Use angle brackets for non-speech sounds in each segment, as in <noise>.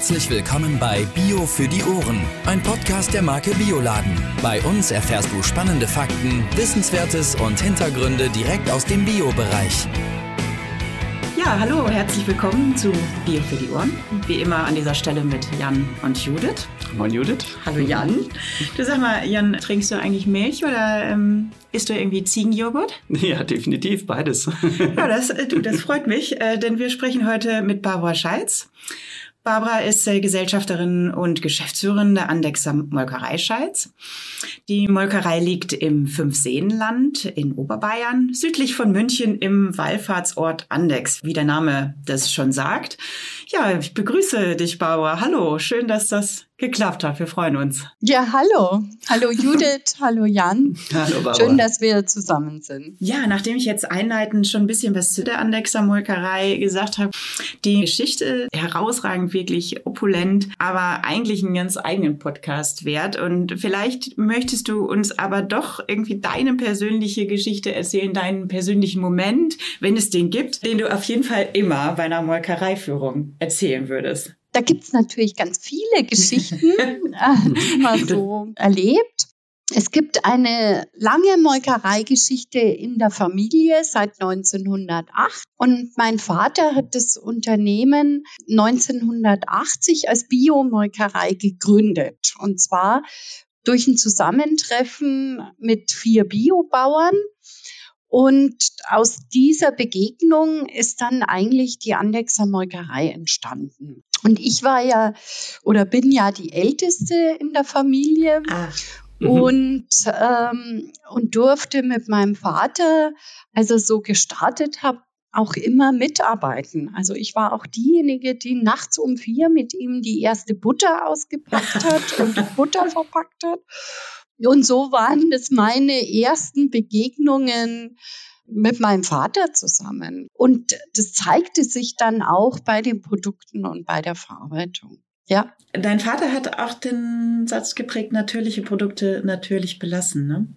Herzlich willkommen bei Bio für die Ohren, ein Podcast der Marke Bioladen. Bei uns erfährst du spannende Fakten, Wissenswertes und Hintergründe direkt aus dem Bio-Bereich. Ja, hallo, herzlich willkommen zu Bio für die Ohren. Wie immer an dieser Stelle mit Jan und Judith. Moin Judith. Hallo Jan. Du sag mal, Jan, trinkst du eigentlich Milch oder ähm, isst du irgendwie Ziegenjoghurt? <laughs> Ja, definitiv, beides. ja, das, äh, du, das freut mich, äh, denn wir sprechen heute mit Barbara Scheitz. Barbara ist äh, Gesellschafterin und Geschäftsführerin der Andexer Molkerei Scheiz. Die Molkerei liegt im Fünfseenland in Oberbayern, südlich von München im Wallfahrtsort Andex, wie der Name das schon sagt. Ja, ich begrüße dich, Barbara. Hallo, schön, dass das geklappt hat. Wir freuen uns. Ja, hallo. Hallo <laughs> Judith, hallo Jan. Hallo Barbara. Schön, dass wir zusammen sind. Ja, nachdem ich jetzt einleitend schon ein bisschen was zu der Andexer Molkerei gesagt habe, die Geschichte herausragend, wirklich opulent, aber eigentlich einen ganz eigenen Podcast wert. Und vielleicht möchtest du uns aber doch irgendwie deine persönliche Geschichte erzählen, deinen persönlichen Moment, wenn es den gibt, den du auf jeden Fall immer bei einer Molkereiführung erzählen würdest. Da gibt es natürlich ganz viele <laughs> Geschichten, äh, die man so erlebt. Es gibt eine lange Molkereigeschichte in der Familie seit 1908 und mein Vater hat das Unternehmen 1980 als Biomolkerei gegründet und zwar durch ein Zusammentreffen mit vier Biobauern und aus dieser Begegnung ist dann eigentlich die Andexer Molkerei entstanden. Und ich war ja oder bin ja die Älteste in der Familie. Ach. Mhm. Und, ähm, und durfte mit meinem Vater, als er so gestartet hat, auch immer mitarbeiten. Also ich war auch diejenige, die nachts um vier mit ihm die erste Butter ausgepackt <laughs> hat und Butter verpackt hat. Und so waren das meine ersten Begegnungen mit meinem Vater zusammen. Und das zeigte sich dann auch bei den Produkten und bei der Verarbeitung. Ja. Dein Vater hat auch den Satz geprägt, natürliche Produkte natürlich belassen, ne?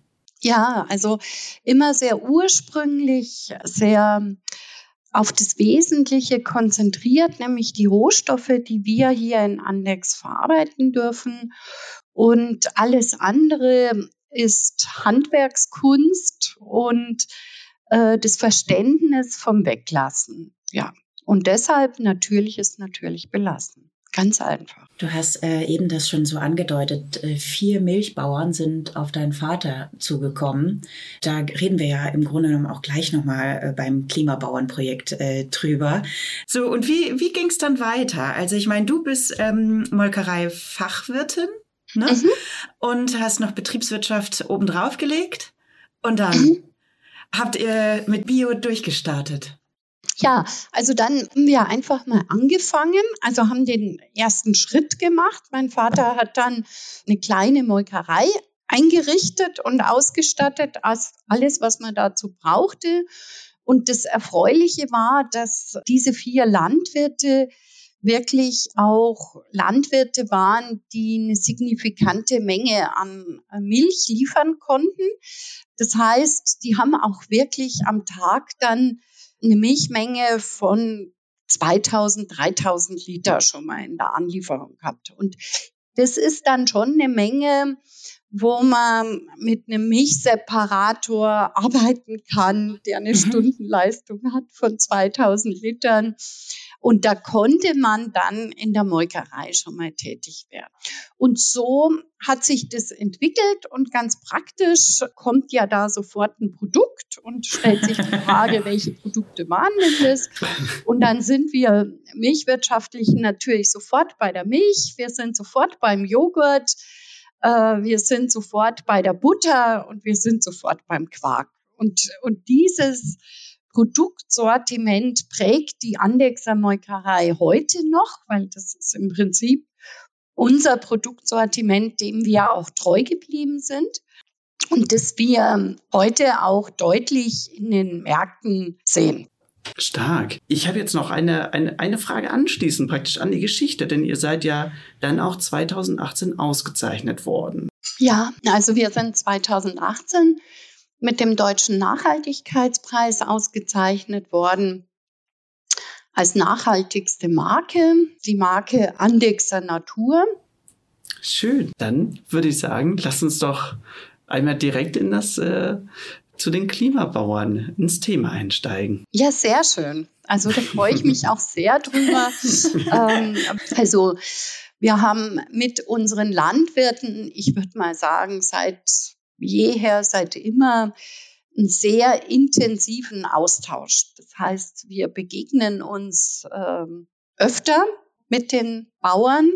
Ja, also immer sehr ursprünglich, sehr auf das Wesentliche konzentriert, nämlich die Rohstoffe, die wir hier in Andex verarbeiten dürfen. Und alles andere ist Handwerkskunst und äh, das Verständnis vom Weglassen. Ja, und deshalb natürlich ist natürlich belassen. Ganz einfach. Du hast äh, eben das schon so angedeutet. Äh, vier Milchbauern sind auf deinen Vater zugekommen. Da reden wir ja im Grunde genommen auch gleich nochmal äh, beim Klimabauernprojekt äh, drüber. So, und wie, wie ging es dann weiter? Also ich meine, du bist ähm, Molkerei-Fachwirtin ne? Mhm. und hast noch Betriebswirtschaft obendrauf gelegt. Und dann mhm. habt ihr mit Bio durchgestartet. Ja, also dann haben wir einfach mal angefangen, also haben den ersten Schritt gemacht. Mein Vater hat dann eine kleine Molkerei eingerichtet und ausgestattet, als alles, was man dazu brauchte. Und das Erfreuliche war, dass diese vier Landwirte wirklich auch Landwirte waren, die eine signifikante Menge an Milch liefern konnten. Das heißt, die haben auch wirklich am Tag dann eine Milchmenge von 2000, 3000 Liter schon mal in der Anlieferung gehabt. Und das ist dann schon eine Menge, wo man mit einem Milchseparator arbeiten kann, der eine mhm. Stundenleistung hat von 2000 Litern. Und da konnte man dann in der Molkerei schon mal tätig werden. Und so hat sich das entwickelt und ganz praktisch kommt ja da sofort ein Produkt und stellt sich die Frage, <laughs> welche Produkte waren denn das? Und dann sind wir Milchwirtschaftlichen natürlich sofort bei der Milch, wir sind sofort beim Joghurt, äh, wir sind sofort bei der Butter und wir sind sofort beim Quark. Und, und dieses Produktsortiment prägt die Andexer Molkerei heute noch, weil das ist im Prinzip unser Produktsortiment, dem wir auch treu geblieben sind und das wir heute auch deutlich in den Märkten sehen. Stark. Ich habe jetzt noch eine, eine, eine Frage anschließend praktisch an die Geschichte, denn ihr seid ja dann auch 2018 ausgezeichnet worden. Ja, also wir sind 2018 mit dem Deutschen Nachhaltigkeitspreis ausgezeichnet worden. als nachhaltigste Marke, die Marke Andexer Natur. Schön. Dann würde ich sagen, lass uns doch einmal direkt in das äh, zu den Klimabauern ins Thema einsteigen. Ja, sehr schön. Also da freue ich mich auch sehr drüber. <laughs> ähm, also wir haben mit unseren Landwirten, ich würde mal sagen, seit jeher, seit immer, einen sehr intensiven Austausch. Das heißt, wir begegnen uns ähm, öfter mit den Bauern.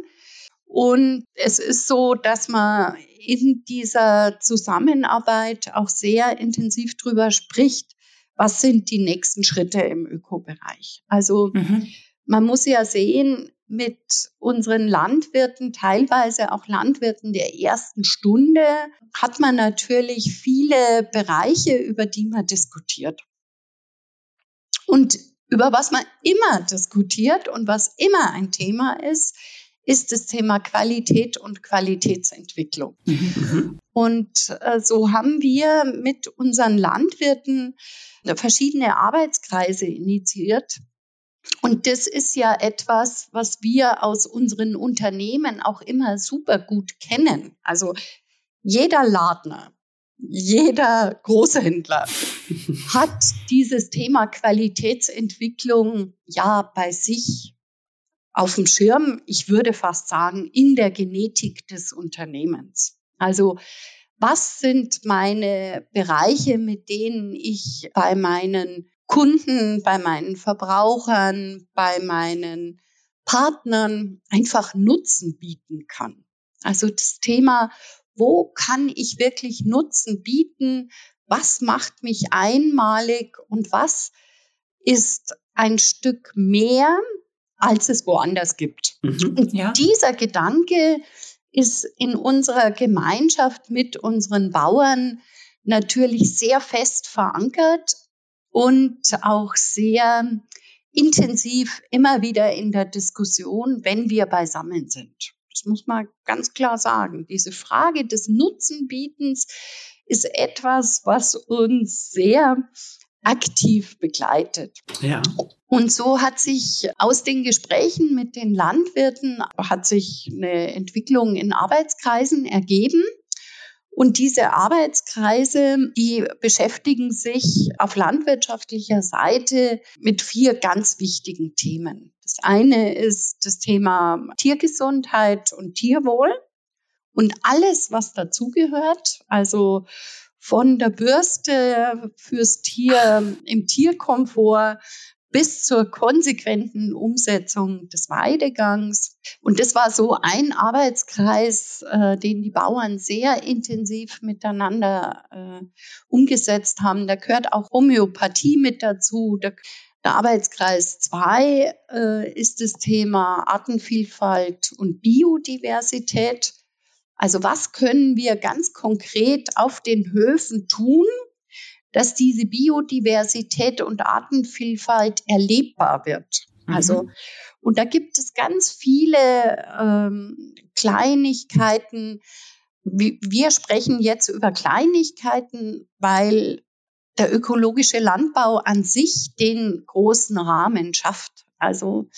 Und es ist so, dass man in dieser Zusammenarbeit auch sehr intensiv drüber spricht, was sind die nächsten Schritte im Ökobereich. Also mhm. man muss ja sehen, mit unseren Landwirten, teilweise auch Landwirten der ersten Stunde, hat man natürlich viele Bereiche, über die man diskutiert. Und über was man immer diskutiert und was immer ein Thema ist, ist das Thema Qualität und Qualitätsentwicklung. Mhm. Und äh, so haben wir mit unseren Landwirten verschiedene Arbeitskreise initiiert. Und das ist ja etwas, was wir aus unseren Unternehmen auch immer super gut kennen. Also jeder Ladner, jeder Großhändler <laughs> hat dieses Thema Qualitätsentwicklung ja bei sich auf dem Schirm, ich würde fast sagen, in der Genetik des Unternehmens. Also was sind meine Bereiche, mit denen ich bei meinen Kunden, bei meinen Verbrauchern, bei meinen Partnern einfach Nutzen bieten kann? Also das Thema, wo kann ich wirklich Nutzen bieten? Was macht mich einmalig und was ist ein Stück mehr als es woanders gibt. Mhm, und ja. dieser Gedanke ist in unserer Gemeinschaft mit unseren Bauern natürlich sehr fest verankert und auch sehr intensiv immer wieder in der Diskussion, wenn wir beisammen sind. Das muss man ganz klar sagen. Diese Frage des Nutzenbietens ist etwas, was uns sehr aktiv begleitet. Ja. Und so hat sich aus den Gesprächen mit den Landwirten hat sich eine Entwicklung in Arbeitskreisen ergeben. Und diese Arbeitskreise, die beschäftigen sich auf landwirtschaftlicher Seite mit vier ganz wichtigen Themen. Das eine ist das Thema Tiergesundheit und Tierwohl und alles, was dazugehört. Also von der Bürste fürs Tier im Tierkomfort bis zur konsequenten Umsetzung des Weidegangs. Und das war so ein Arbeitskreis, äh, den die Bauern sehr intensiv miteinander äh, umgesetzt haben. Da gehört auch Homöopathie mit dazu. Der, der Arbeitskreis 2 äh, ist das Thema Artenvielfalt und Biodiversität. Also was können wir ganz konkret auf den Höfen tun, dass diese Biodiversität und Artenvielfalt erlebbar wird? Mhm. Also und da gibt es ganz viele ähm, Kleinigkeiten. Wir sprechen jetzt über Kleinigkeiten, weil der ökologische Landbau an sich den großen Rahmen schafft. Also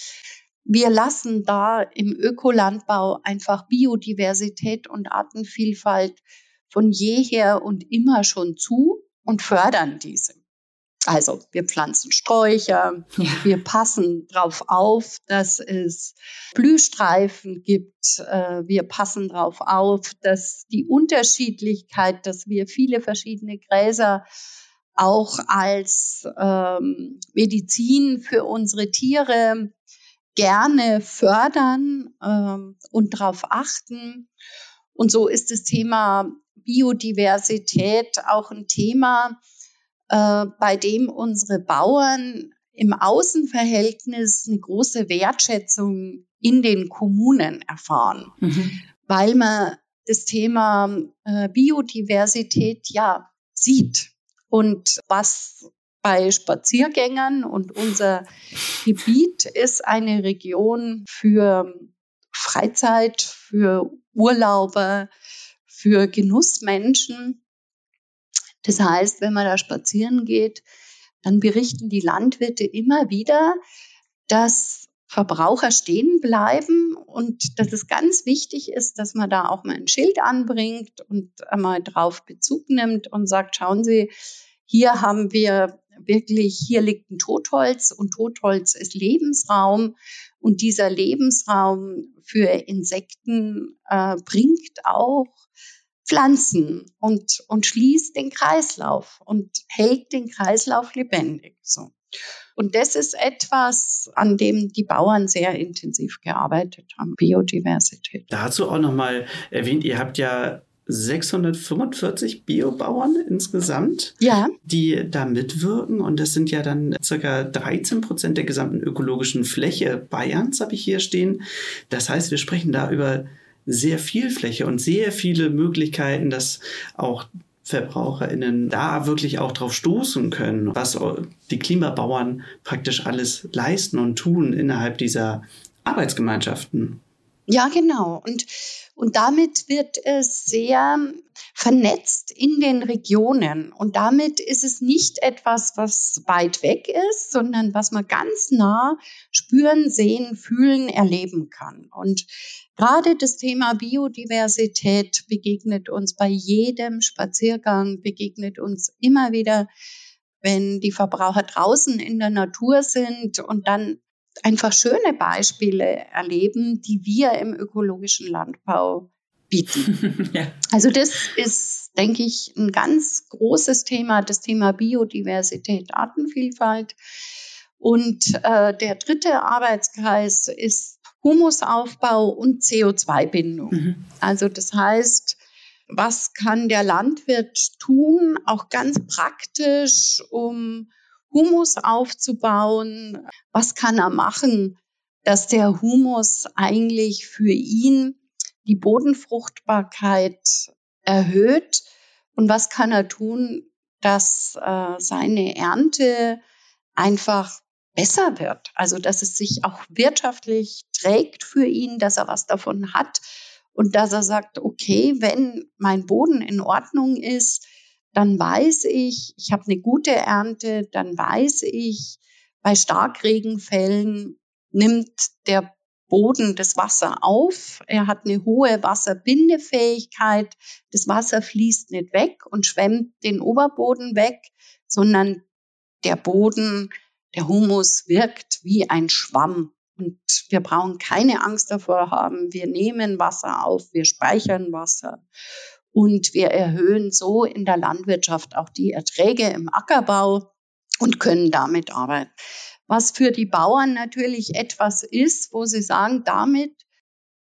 wir lassen da im Ökolandbau einfach Biodiversität und Artenvielfalt von jeher und immer schon zu und fördern diese. Also wir pflanzen Sträucher, ja. wir passen darauf auf, dass es Blühstreifen gibt, äh, wir passen darauf auf, dass die Unterschiedlichkeit, dass wir viele verschiedene Gräser auch als ähm, Medizin für unsere Tiere gerne fördern ähm, und darauf achten. Und so ist das Thema Biodiversität auch ein Thema, äh, bei dem unsere Bauern im Außenverhältnis eine große Wertschätzung in den Kommunen erfahren, mhm. weil man das Thema äh, Biodiversität ja sieht und was bei Spaziergängern und unser Gebiet ist eine Region für Freizeit, für Urlauber, für Genussmenschen. Das heißt, wenn man da spazieren geht, dann berichten die Landwirte immer wieder, dass Verbraucher stehen bleiben und dass es ganz wichtig ist, dass man da auch mal ein Schild anbringt und einmal drauf Bezug nimmt und sagt, schauen Sie, hier haben wir wirklich, hier liegt ein Totholz und Totholz ist Lebensraum und dieser Lebensraum für Insekten äh, bringt auch Pflanzen und, und schließt den Kreislauf und hält den Kreislauf lebendig. So. Und das ist etwas, an dem die Bauern sehr intensiv gearbeitet haben, Biodiversität. Dazu auch nochmal erwähnt, ihr habt ja 645 Biobauern insgesamt, ja. die da mitwirken. Und das sind ja dann circa 13 Prozent der gesamten ökologischen Fläche Bayerns, habe ich hier stehen. Das heißt, wir sprechen da über sehr viel Fläche und sehr viele Möglichkeiten, dass auch VerbraucherInnen da wirklich auch drauf stoßen können, was die Klimabauern praktisch alles leisten und tun innerhalb dieser Arbeitsgemeinschaften. Ja, genau. Und, und damit wird es sehr vernetzt in den Regionen. Und damit ist es nicht etwas, was weit weg ist, sondern was man ganz nah spüren, sehen, fühlen, erleben kann. Und gerade das Thema Biodiversität begegnet uns bei jedem Spaziergang, begegnet uns immer wieder, wenn die Verbraucher draußen in der Natur sind und dann einfach schöne Beispiele erleben, die wir im ökologischen Landbau bieten. <laughs> ja. Also das ist, denke ich, ein ganz großes Thema, das Thema Biodiversität, Artenvielfalt. Und äh, der dritte Arbeitskreis ist Humusaufbau und CO2-Bindung. Mhm. Also das heißt, was kann der Landwirt tun, auch ganz praktisch, um Humus aufzubauen. Was kann er machen, dass der Humus eigentlich für ihn die Bodenfruchtbarkeit erhöht? Und was kann er tun, dass äh, seine Ernte einfach besser wird? Also, dass es sich auch wirtschaftlich trägt für ihn, dass er was davon hat und dass er sagt, okay, wenn mein Boden in Ordnung ist, dann weiß ich, ich habe eine gute Ernte, dann weiß ich, bei Starkregenfällen nimmt der Boden das Wasser auf. Er hat eine hohe Wasserbindefähigkeit. Das Wasser fließt nicht weg und schwemmt den Oberboden weg, sondern der Boden, der Humus wirkt wie ein Schwamm. Und wir brauchen keine Angst davor haben. Wir nehmen Wasser auf, wir speichern Wasser. Und wir erhöhen so in der Landwirtschaft auch die Erträge im Ackerbau und können damit arbeiten. Was für die Bauern natürlich etwas ist, wo sie sagen, damit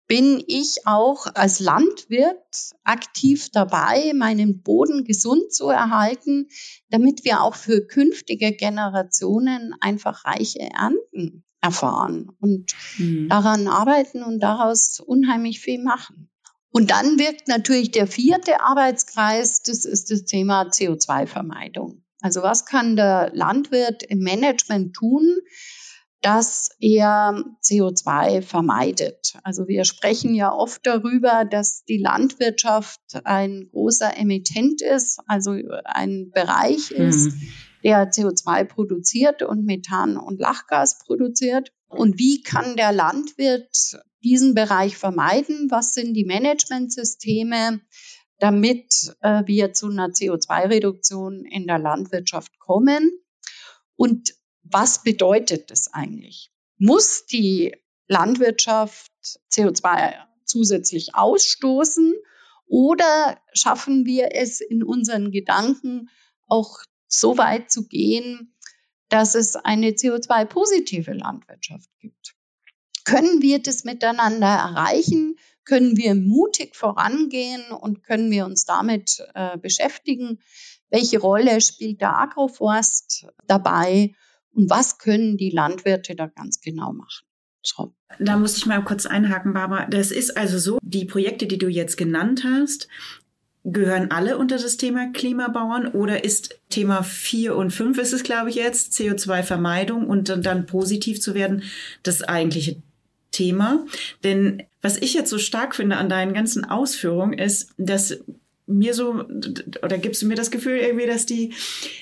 bin ich auch als Landwirt aktiv dabei, meinen Boden gesund zu erhalten, damit wir auch für künftige Generationen einfach reiche Ernten erfahren und mhm. daran arbeiten und daraus unheimlich viel machen. Und dann wirkt natürlich der vierte Arbeitskreis, das ist das Thema CO2-Vermeidung. Also was kann der Landwirt im Management tun, dass er CO2 vermeidet? Also wir sprechen ja oft darüber, dass die Landwirtschaft ein großer Emittent ist, also ein Bereich ist, mhm. der CO2 produziert und Methan und Lachgas produziert. Und wie kann der Landwirt diesen Bereich vermeiden? Was sind die Managementsysteme, damit äh, wir zu einer CO2-Reduktion in der Landwirtschaft kommen? Und was bedeutet das eigentlich? Muss die Landwirtschaft CO2 zusätzlich ausstoßen oder schaffen wir es in unseren Gedanken auch so weit zu gehen, dass es eine CO2-positive Landwirtschaft gibt? Können wir das miteinander erreichen? Können wir mutig vorangehen und können wir uns damit äh, beschäftigen? Welche Rolle spielt der Agroforst dabei? Und was können die Landwirte da ganz genau machen? So. Da muss ich mal kurz einhaken, Barbara. Das ist also so, die Projekte, die du jetzt genannt hast, gehören alle unter das Thema Klimabauern oder ist Thema 4 und 5 ist es, glaube ich, jetzt, CO2-Vermeidung und dann, dann positiv zu werden, das eigentliche Thema. Denn was ich jetzt so stark finde an deinen ganzen Ausführungen ist, dass mir so, oder gibst du mir das Gefühl irgendwie, dass die,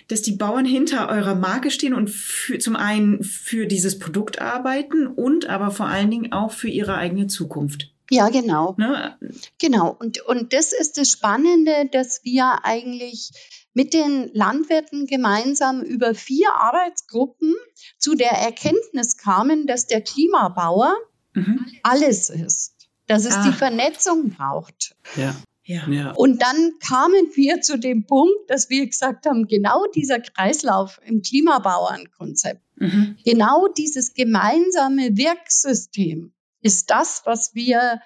dass die Bauern hinter eurer Marke stehen und für, zum einen für dieses Produkt arbeiten und aber vor allen Dingen auch für ihre eigene Zukunft? Ja, genau. Ne? Genau. Und, und das ist das Spannende, dass wir eigentlich mit den Landwirten gemeinsam über vier Arbeitsgruppen zu der Erkenntnis kamen, dass der Klimabauer mhm. alles ist, dass es ah. die Vernetzung braucht. Ja. Ja. Und dann kamen wir zu dem Punkt, dass wir gesagt haben, genau dieser Kreislauf im Klimabauernkonzept, mhm. genau dieses gemeinsame Wirksystem ist das, was wir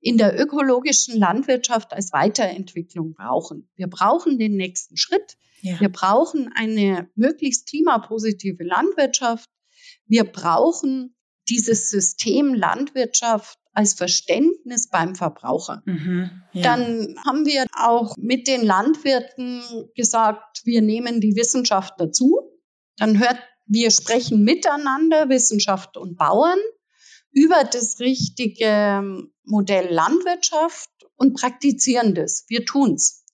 in der ökologischen Landwirtschaft als Weiterentwicklung brauchen. Wir brauchen den nächsten Schritt. Ja. Wir brauchen eine möglichst klimapositive Landwirtschaft. Wir brauchen dieses System Landwirtschaft als Verständnis beim Verbraucher. Mhm, ja. Dann haben wir auch mit den Landwirten gesagt, wir nehmen die Wissenschaft dazu. Dann hört, wir sprechen miteinander, Wissenschaft und Bauern, über das richtige Modell Landwirtschaft und praktizieren das. Wir tun's.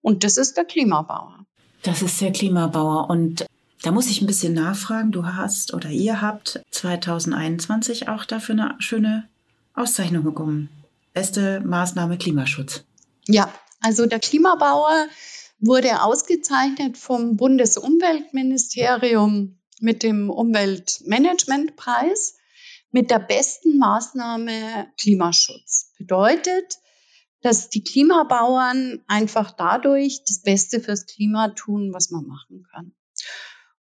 Und das ist der Klimabauer. Das ist der Klimabauer. Und da muss ich ein bisschen nachfragen. Du hast oder ihr habt 2021 auch dafür eine schöne Auszeichnung bekommen. Beste Maßnahme Klimaschutz. Ja, also der Klimabauer wurde ausgezeichnet vom Bundesumweltministerium mit dem Umweltmanagementpreis mit der besten Maßnahme Klimaschutz. Bedeutet, dass die Klimabauern einfach dadurch das Beste fürs Klima tun, was man machen kann.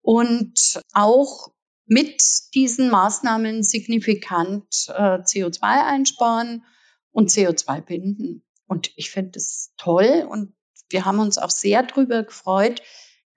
Und auch mit diesen Maßnahmen signifikant äh, CO2 einsparen und CO2 binden. Und ich finde das toll und wir haben uns auch sehr darüber gefreut,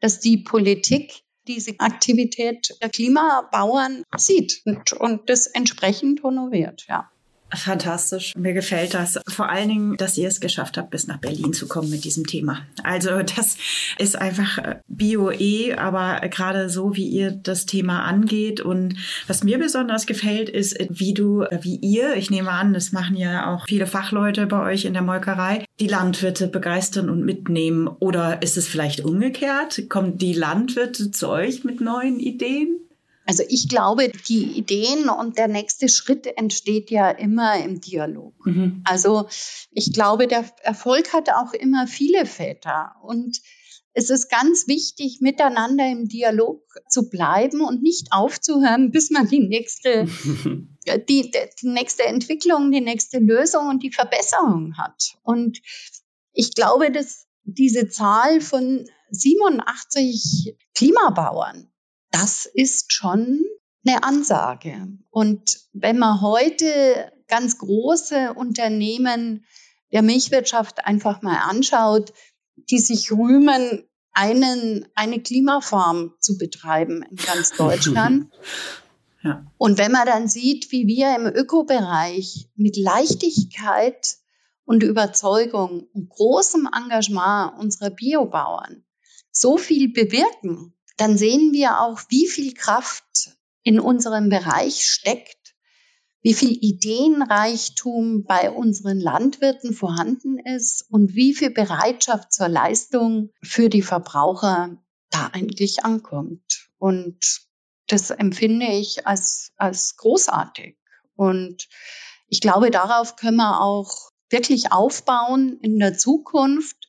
dass die Politik diese Aktivität der Klimabauern sieht und, und das entsprechend honoriert, ja. Fantastisch. Mir gefällt das. Vor allen Dingen, dass ihr es geschafft habt, bis nach Berlin zu kommen mit diesem Thema. Also das ist einfach äh, Bio-E, aber gerade so, wie ihr das Thema angeht. Und was mir besonders gefällt, ist, wie du, äh, wie ihr, ich nehme an, das machen ja auch viele Fachleute bei euch in der Molkerei, die Landwirte begeistern und mitnehmen. Oder ist es vielleicht umgekehrt? Kommen die Landwirte zu euch mit neuen Ideen? Also ich glaube, die Ideen und der nächste Schritt entsteht ja immer im Dialog. Mhm. Also ich glaube, der Erfolg hat auch immer viele Väter und es ist ganz wichtig, miteinander im Dialog zu bleiben und nicht aufzuhören, bis man die nächste, <laughs> die, die nächste Entwicklung, die nächste Lösung und die Verbesserung hat. Und ich glaube, dass diese Zahl von 87 Klimabauern, das ist schon eine Ansage. Und wenn man heute ganz große Unternehmen der Milchwirtschaft einfach mal anschaut, die sich rühmen, einen, eine Klimafarm zu betreiben in ganz <laughs> Deutschland. ja. Und wenn man dann sieht, wie wir im Ökobereich mit Leichtigkeit und Überzeugung und großem Engagement unserer Biobauern so viel bewirken, dann sehen wir auch, wie viel Kraft in unserem Bereich steckt, wie viel Ideenreichtum bei unseren Landwirten vorhanden ist und wie viel Bereitschaft zur Leistung für die Verbraucher da eigentlich ankommt. Und das empfinde ich als, als großartig. Und ich glaube, darauf können wir auch wirklich aufbauen in der Zukunft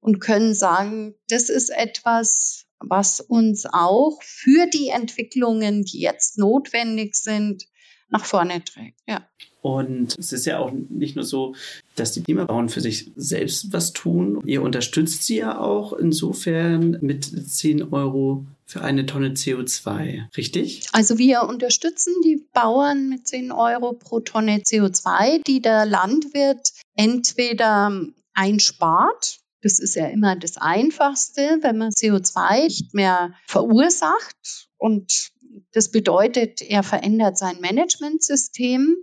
und können sagen, das ist etwas, was uns auch für die Entwicklungen, die jetzt notwendig sind, nach vorne trägt. Ja. Und es ist ja auch nicht nur so, dass die Klimabauern für sich selbst was tun. Ihr unterstützt sie ja auch insofern mit 10 Euro für eine Tonne CO2, richtig? Also wir unterstützen die Bauern mit 10 Euro pro Tonne CO2, die der Landwirt entweder einspart, das ist ja immer das Einfachste, wenn man CO2 nicht mehr verursacht. Und das bedeutet, er verändert sein Managementsystem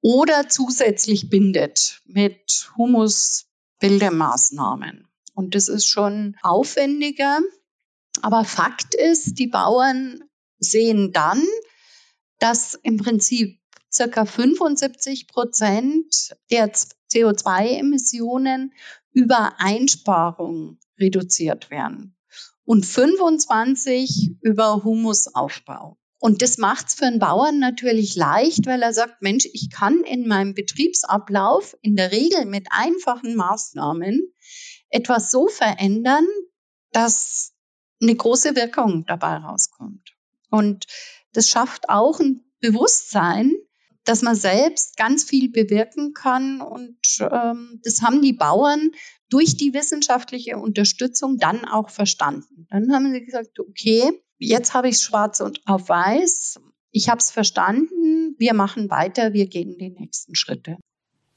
oder zusätzlich bindet mit Humusbildemaßnahmen. Und das ist schon aufwendiger. Aber Fakt ist, die Bauern sehen dann, dass im Prinzip circa 75 Prozent der CO2-Emissionen über Einsparung reduziert werden und 25 über Humusaufbau. Und das macht es für einen Bauern natürlich leicht, weil er sagt, Mensch, ich kann in meinem Betriebsablauf in der Regel mit einfachen Maßnahmen etwas so verändern, dass eine große Wirkung dabei rauskommt. Und das schafft auch ein Bewusstsein, dass man selbst ganz viel bewirken kann. Und ähm, das haben die Bauern durch die wissenschaftliche Unterstützung dann auch verstanden. Dann haben sie gesagt, okay, jetzt habe ich es schwarz und auf weiß. Ich habe es verstanden. Wir machen weiter. Wir gehen die nächsten Schritte.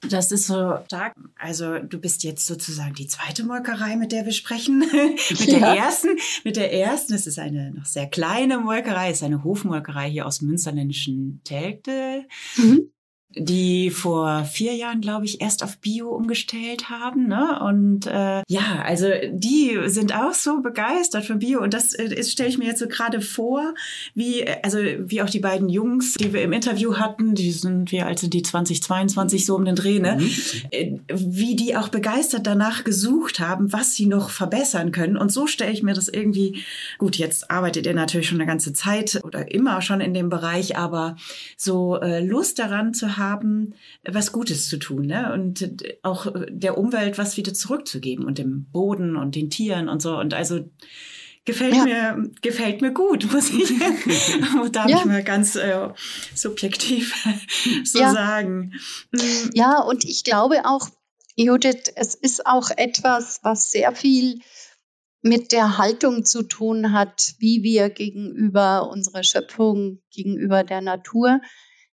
Das ist so stark. Also du bist jetzt sozusagen die zweite Molkerei, mit der wir sprechen. <laughs> mit der ja. ersten, mit der ersten, es ist eine noch sehr kleine Molkerei, es ist eine Hofmolkerei hier aus münsterländischen Telgte. Mhm die vor vier Jahren, glaube ich, erst auf Bio umgestellt haben. Ne? Und äh, ja, also die sind auch so begeistert von Bio. Und das, äh, stelle ich mir jetzt so gerade vor, wie, also wie auch die beiden Jungs, die wir im Interview hatten, die sind, wie alt sind die, 2022 so um den Dreh, ne? Mhm. Äh, wie die auch begeistert danach gesucht haben, was sie noch verbessern können. Und so stelle ich mir das irgendwie, gut, jetzt arbeitet ihr natürlich schon eine ganze Zeit oder immer schon in dem Bereich, aber so äh, Lust daran zu haben, haben, was Gutes zu tun ne? und auch der Umwelt was wieder zurückzugeben und dem Boden und den Tieren und so. Und also gefällt ja. mir gefällt mir gut, <laughs> muss ich, darf ja. ich mal ganz äh, subjektiv <laughs> so ja. sagen. Mhm. Ja, und ich glaube auch, Judith, es ist auch etwas, was sehr viel mit der Haltung zu tun hat, wie wir gegenüber unserer Schöpfung, gegenüber der Natur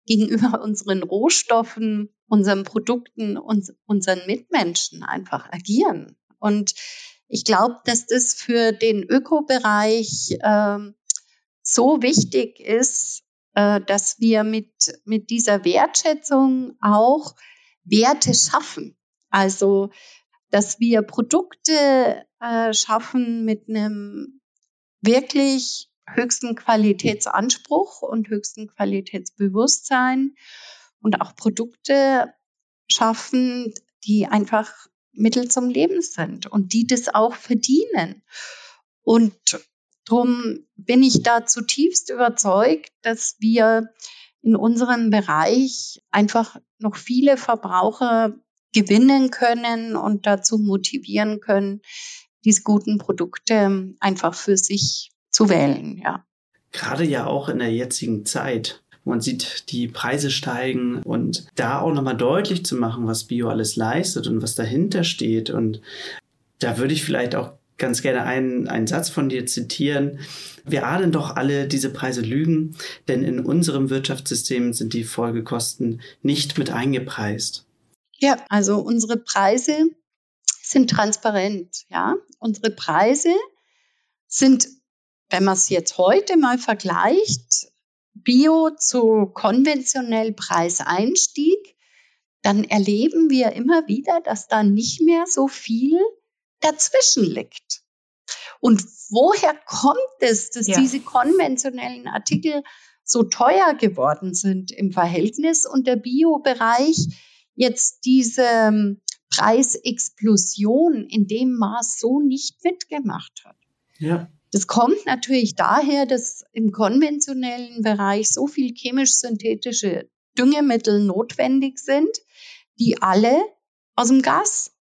gegenüber <laughs> unseren Rohstoffen, unseren Produkten und unseren Mitmenschen einfach agieren. Und ich glaube, dass das für den Ökobereich äh, so wichtig ist, äh, dass wir mit, mit dieser Wertschätzung auch Werte schaffen. Also, dass wir Produkte äh, schaffen mit einem wirklich höchsten Qualitätsanspruch und höchsten Qualitätsbewusstsein und auch Produkte schaffen, die einfach Mittel zum Leben sind und die das auch verdienen. Und darum bin ich da zutiefst überzeugt, dass wir in unserem Bereich einfach noch viele Verbraucher gewinnen können und dazu motivieren können, diese guten Produkte einfach für sich zu wählen, ja. Gerade ja auch in der jetzigen Zeit. Man sieht, die Preise steigen und da auch nochmal deutlich zu machen, was Bio alles leistet und was dahinter steht. Und da würde ich vielleicht auch ganz gerne einen, einen Satz von dir zitieren. Wir ahnen doch alle, diese Preise lügen, denn in unserem Wirtschaftssystem sind die Folgekosten nicht mit eingepreist. Ja, also unsere Preise sind transparent, ja. Unsere Preise sind wenn man es jetzt heute mal vergleicht, Bio zu konventionell Preiseinstieg, dann erleben wir immer wieder, dass da nicht mehr so viel dazwischen liegt. Und woher kommt es, dass ja. diese konventionellen Artikel so teuer geworden sind im Verhältnis und der Bio-Bereich jetzt diese ähm, Preisexplosion in dem Maß so nicht mitgemacht hat? Ja. Das kommt natürlich daher, dass im konventionellen Bereich so viel chemisch-synthetische Düngemittel notwendig sind, die alle aus dem Gas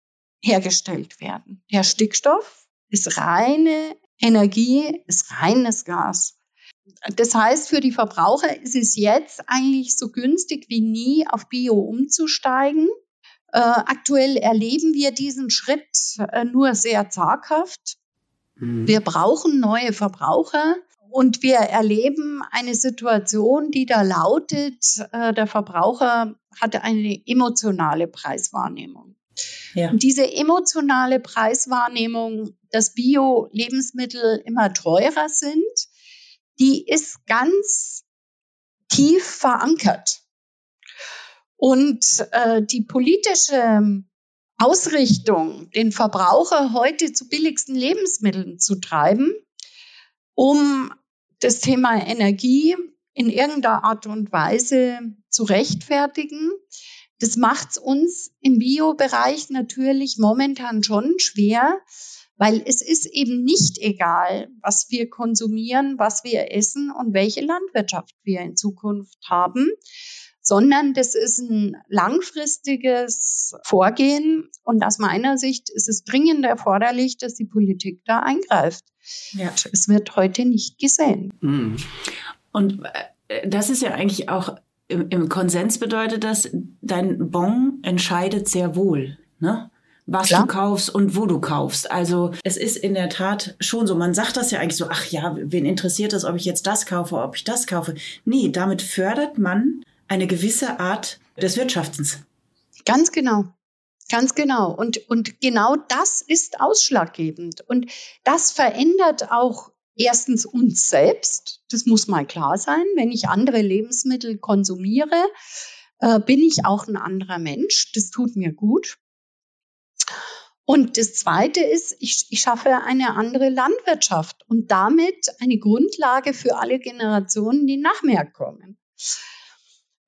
hergestellt werden. Der Stickstoff ist reine Energie, ist reines Gas. Das heißt, für die Verbraucher ist es jetzt eigentlich so günstig wie nie, auf Bio umzusteigen. Äh, aktuell erleben wir diesen Schritt äh, nur sehr zaghaft. Mhm. Wir brauchen neue Verbraucher. Und wir erleben eine Situation, die da lautet, äh, der Verbraucher hatte eine emotionale Preiswahrnehmung. Ja. Und diese emotionale Preiswahrnehmung, dass Bio-Lebensmittel immer teurer sind, die ist ganz tief verankert. Und äh, die politische Ausrichtung, den Verbraucher heute zu billigsten Lebensmitteln zu treiben, um das Thema Energie in irgendeiner Art und Weise zu rechtfertigen, Das macht es uns im Bio-Bereich natürlich momentan schon schwer, weil es ist eben nicht egal, was wir konsumieren, was wir essen und welche Landwirtschaft wir in Zukunft haben, sondern das ist ein langfristiges Vorgehen. Und aus meiner Sicht ist es dringend erforderlich, dass die Politik da eingreift. Ja. Es wird heute nicht gesehen. Mhm. Und äh, das ist ja eigentlich auch im, im Konsens bedeutet das, dein Bon entscheidet sehr wohl. Ne? was Klar. du kaufst und wo du kaufst. Also es ist in der Tat schon so. Man sagt das ja eigentlich so, ach ja, wen interessiert es, ob ich jetzt das kaufe, ob ich das kaufe. Nee, damit fördert man eine gewisse Art des Wirtschaftens. Ganz genau. Ganz genau. Und, und genau das ist ausschlaggebend. Und das verändert auch erstens uns selbst. Das muss mal klar sein. Wenn ich andere Lebensmittel konsumiere, äh, bin ich auch ein anderer Mensch. Das tut mir gut. Und das Zweite ist, ich, ich schaffe eine andere Landwirtschaft und damit eine Grundlage für alle Generationen, die nach mir kommen.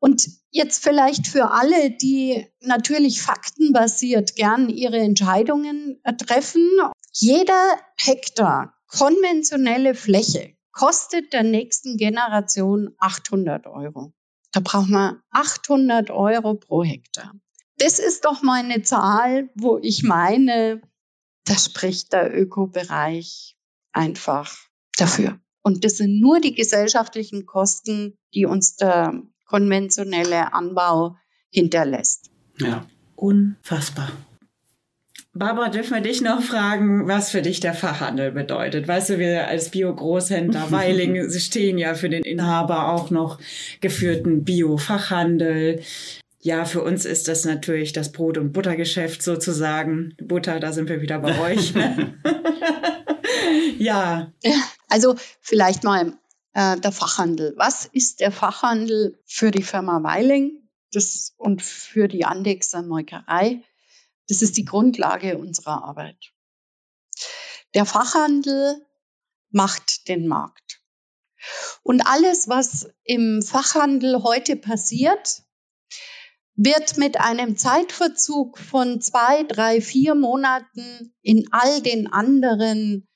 Und jetzt vielleicht für alle, die natürlich faktenbasiert gern ihre Entscheidungen treffen. Jeder Hektar konventionelle Fläche kostet der nächsten Generation 800 Euro. Da braucht man 800 Euro pro Hektar das ist doch mal eine Zahl, wo ich meine, da spricht der Ökobereich einfach dafür. Und das sind nur die gesellschaftlichen Kosten, die uns der konventionelle Anbau hinterlässt. Ja. Unfassbar. Barbara, dürfen wir dich noch fragen, was für dich der Fachhandel bedeutet? Weißt du, wir als Bio-Großhändler <laughs> Weiling, Sie stehen ja für den Inhaber auch noch geführten Bio-Fachhandel. Ja, für uns ist das natürlich das Brot- und Buttergeschäft sozusagen. Butter, da sind wir wieder bei euch. <laughs> <laughs> Ne? ja. Also vielleicht mal äh, der Fachhandel. Was ist der Fachhandel für die Firma Weiling das, und für die Andexer Molkerei? Das ist die Grundlage unserer Arbeit. Der Fachhandel macht den Markt. Und alles, was im Fachhandel heute passiert, wird mit einem Zeitverzug von zwei, drei, vier Monaten in all den anderen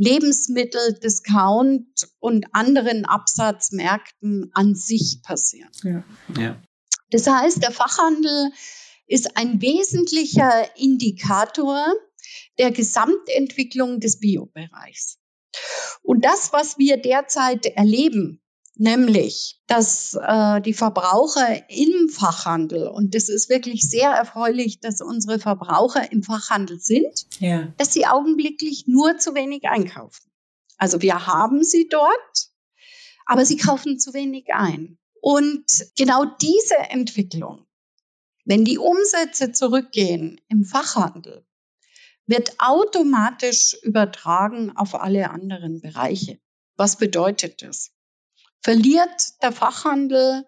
Lebensmittel, Discount und anderen Absatzmärkten an sich passieren. Ja. Ja. Das heißt, der Fachhandel ist ein wesentlicher Indikator der Gesamtentwicklung des Biobereichs. Und das, was wir derzeit erleben, nämlich dass äh, die Verbraucher im Fachhandel, und das ist wirklich sehr erfreulich, dass unsere Verbraucher im Fachhandel sind, ja. dass sie augenblicklich nur zu wenig einkaufen. Also wir haben sie dort, aber sie kaufen zu wenig ein. Und genau diese Entwicklung, wenn die Umsätze zurückgehen im Fachhandel, wird automatisch übertragen auf alle anderen Bereiche. Was bedeutet das? Verliert der Fachhandel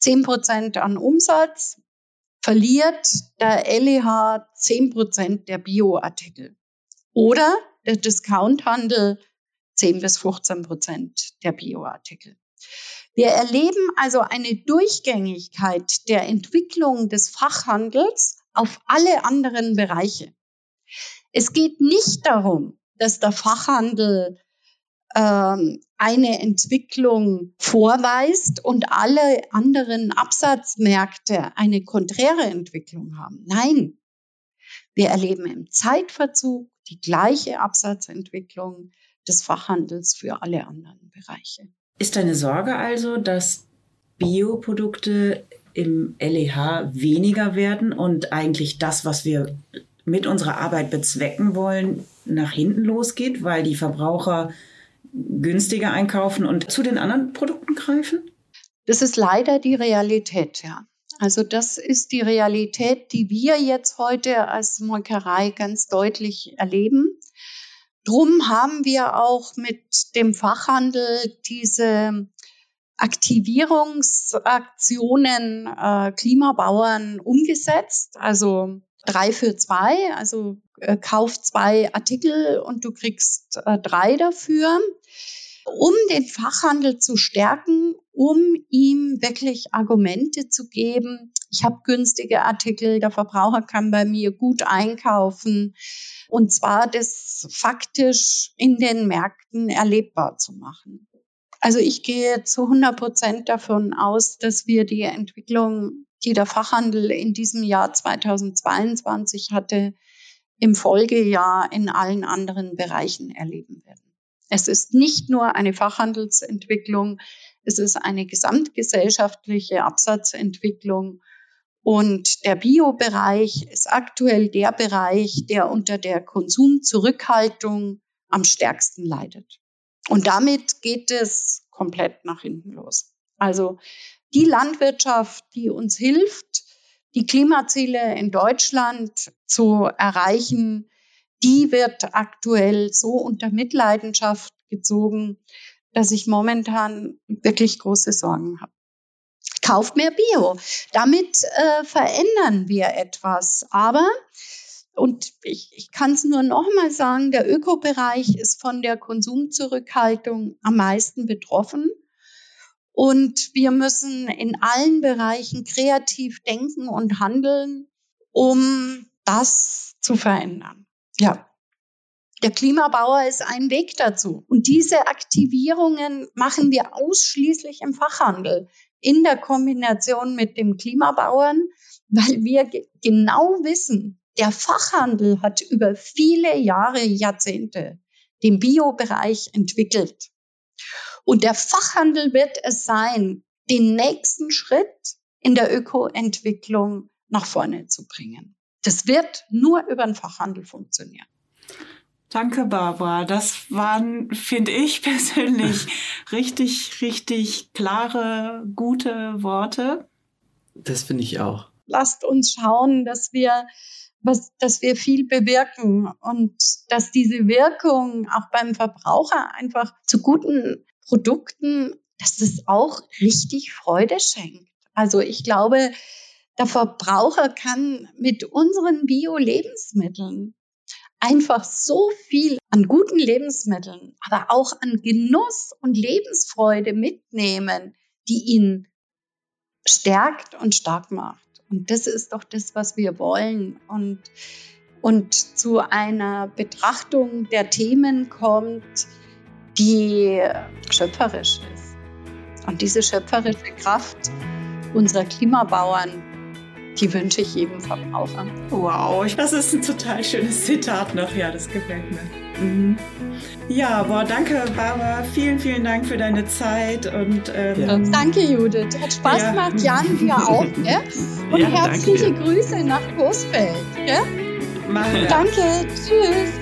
10 Prozent an Umsatz, verliert der LEH 10 Prozent der Bioartikel. Oder der Discounthandel 10 bis 15 Prozent der Bioartikel. Wir erleben also eine Durchgängigkeit der Entwicklung des Fachhandels auf alle anderen Bereiche. Es geht nicht darum, dass der Fachhandel eine Entwicklung vorweist und alle anderen Absatzmärkte eine konträre Entwicklung haben. Nein, wir erleben im Zeitverzug die gleiche Absatzentwicklung des Fachhandels für alle anderen Bereiche. Ist deine Sorge also, dass Bioprodukte im LEH weniger werden und eigentlich das, was wir mit unserer Arbeit bezwecken wollen, nach hinten losgeht, weil die Verbraucher günstiger einkaufen und zu den anderen Produkten greifen? Das ist leider die Realität, ja. Also das ist die Realität, die wir jetzt heute als Molkerei ganz deutlich erleben. Drum haben wir auch mit dem Fachhandel diese Aktivierungsaktionen äh, Klimabauern umgesetzt. Also drei für zwei, also äh, kauf zwei Artikel und du kriegst äh, drei dafür um den Fachhandel zu stärken, um ihm wirklich Argumente zu geben, Ich habe günstige Artikel, der Verbraucher kann bei mir gut einkaufen und zwar das faktisch in den Märkten erlebbar zu machen. Also ich gehe zu 100 Prozent davon aus, dass wir die Entwicklung, die der Fachhandel in diesem Jahr 2022 hatte, im Folgejahr in allen anderen Bereichen erleben werden. Es ist nicht nur eine Fachhandelsentwicklung, es ist eine gesamtgesellschaftliche Absatzentwicklung. Und der Bio-Bereich ist aktuell der Bereich, der unter der Konsumzurückhaltung am stärksten leidet. Und damit geht es komplett nach hinten los. Also die Landwirtschaft, die uns hilft, die Klimaziele in Deutschland zu erreichen, die wird aktuell so unter Mitleidenschaft gezogen, dass ich momentan wirklich große Sorgen habe. Kauft mehr Bio. Damit äh, verändern wir etwas. Aber, und ich, ich kann es nur nochmal sagen, der Ökobereich ist von der Konsumzurückhaltung am meisten betroffen. Und wir müssen in allen Bereichen kreativ denken und handeln, um das zu verändern. Ja. Der Klimabauer ist ein Weg dazu. Und diese Aktivierungen machen wir ausschließlich im Fachhandel in der Kombination mit dem Klimabauern, weil wir genau wissen, der Fachhandel hat über viele Jahre, Jahrzehnte den Biobereich entwickelt. Und der Fachhandel wird es sein, den nächsten Schritt in der Ökoentwicklung nach vorne zu bringen. Das wird nur über den Fachhandel funktionieren. Danke, Barbara. Das waren, finde ich <laughs> persönlich, richtig, richtig klare, gute Worte. Das finde ich auch. Lasst uns schauen, dass wir, was, dass wir viel bewirken und dass diese Wirkung auch beim Verbraucher einfach zu guten Produkten, dass es auch richtig Freude schenkt. Also ich glaube, der Verbraucher kann mit unseren Bio-Lebensmitteln einfach so viel an guten Lebensmitteln, aber auch an Genuss und Lebensfreude mitnehmen, die ihn stärkt und stark macht. Und das ist doch das, was wir wollen. Und, und zu einer Betrachtung der Themen kommt, die schöpferisch ist. Und diese schöpferische Kraft unserer Klimabauern die wünsche ich jedem Verbraucher. Wow, das ist ein total schönes Zitat noch. Ja, das gefällt mir. Mhm. Ja, boah, danke, Barbara. Vielen, vielen Dank für deine Zeit. Und, ähm, ja. Danke, Judith. Hat Spaß ja. gemacht. Jan, dir auch. <laughs> Ja? Und ja, herzliche Grüße nach Coesfeld. Ja? Danke. Tschüss.